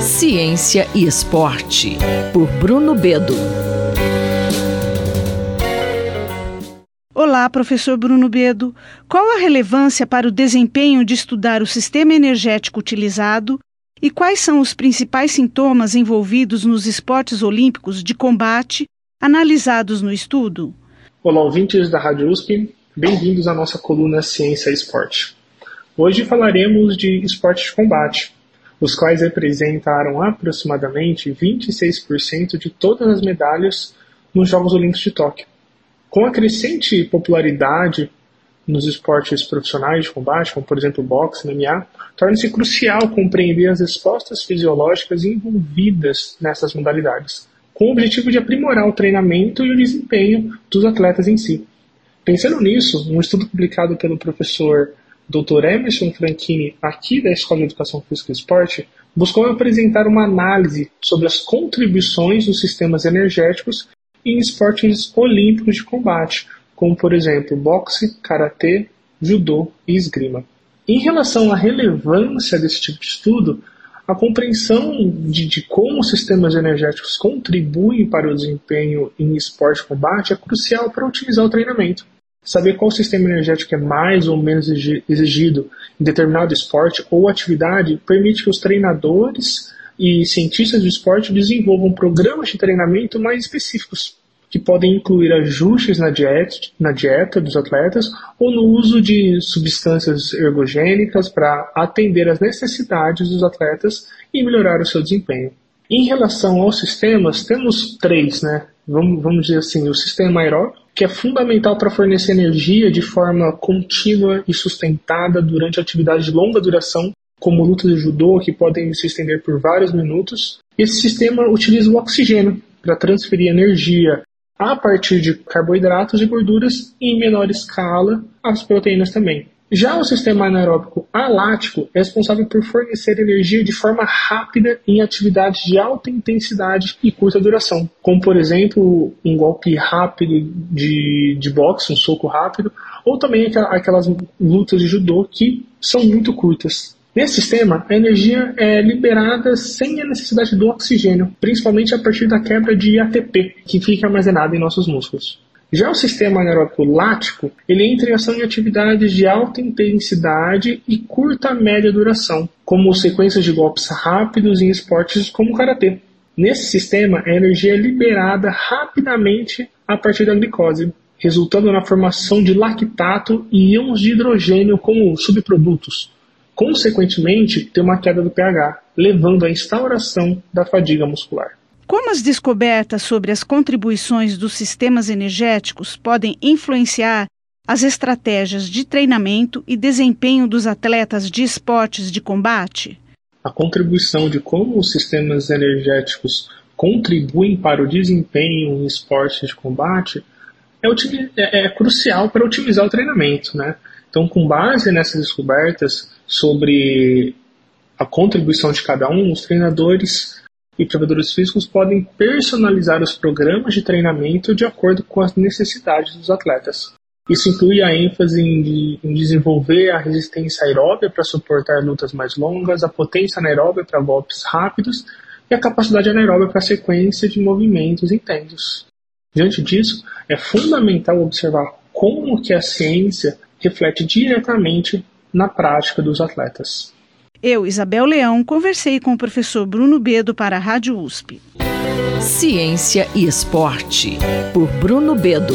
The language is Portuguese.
Ciência e Esporte, por Bruno Bedo. Olá, professor Bruno Bedo. Qual a relevância para o desempenho de estudar o sistema energético utilizado e quais são os principais sintomas envolvidos nos esportes olímpicos de combate analisados no estudo? Olá, ouvintes da Rádio USP. Bem-vindos à nossa coluna Ciência e Esporte. Hoje falaremos de esportes de combate, os quais representaram aproximadamente 26% de todas as medalhas nos Jogos Olímpicos de Tóquio. Com a crescente popularidade nos esportes profissionais de combate, como por exemplo boxe, MMA, torna-se crucial compreender as respostas fisiológicas envolvidas nessas modalidades, com o objetivo de aprimorar o treinamento e o desempenho dos atletas em si. Pensando nisso, um estudo publicado pelo professor Dr. Emerson Franchini, aqui da Escola de Educação Física e Esporte, buscou apresentar uma análise sobre as contribuições dos sistemas energéticos em esportes olímpicos de combate, como por exemplo boxe, karatê, judô e esgrima. Em relação à relevância desse tipo de estudo, a compreensão de, de, como os sistemas energéticos contribuem para o desempenho em esporte de combate é crucial para otimizar o treinamento. Saber qual sistema energético é mais ou menos exigido em determinado esporte ou atividade permite que os treinadores e cientistas do esporte desenvolvam programas de treinamento mais específicos, que podem incluir ajustes na dieta, na dieta dos atletas ou no uso de substâncias ergogênicas para atender às necessidades dos atletas e melhorar o seu desempenho. Em relação aos sistemas, temos três, né? Vamos, vamos dizer assim, o sistema aeróbico, que é fundamental para fornecer energia de forma contínua e sustentada durante atividades de longa duração, como lutas de judô, que podem se estender por vários minutos. Esse sistema utiliza o oxigênio para transferir energia a partir de carboidratos e gorduras e, em menor escala, as proteínas também. Já o sistema anaeróbico alático é responsável por fornecer energia de forma rápida em atividades de alta intensidade e curta duração, como por exemplo um golpe rápido de, de boxe, um soco rápido, ou também aquelas lutas de judô que são muito curtas. Nesse sistema, a energia é liberada sem a necessidade do oxigênio, principalmente a partir da quebra de ATP, que fica armazenada em nossos músculos. Já o sistema anaeróbico lático, ele entra em ação em atividades de alta intensidade e curta média duração, como sequências de golpes rápidos em esportes como o karatê. Nesse sistema, a energia é liberada rapidamente a partir da glicose, resultando na formação de lactato e íons de hidrogênio como subprodutos. Consequentemente, tem uma queda do pH, levando à instauração da fadiga muscular. Como as descobertas sobre as contribuições dos sistemas energéticos podem influenciar as estratégias de treinamento e desempenho dos atletas de esportes de combate? A contribuição de como os sistemas energéticos contribuem para o desempenho em esportes de combate é, é, é crucial para otimizar o treinamento. Né? Então, com base nessas descobertas sobre a contribuição de cada um, os treinadores e preparadores físicos podem personalizar os programas de treinamento de acordo com as necessidades dos atletas. Isso inclui a ênfase em, em desenvolver a resistência aeróbia para suportar lutas mais longas, a potência anaeróbia para golpes rápidos e a capacidade anaeróbia para sequência de movimentos intensos. Diante disso, é fundamental observar como que a ciência reflete diretamente na prática dos atletas. Eu, Isabel Leão, conversei com o professor Bruno Bedo para a Rádio USP. Ciência e Esporte, por Bruno Bedo.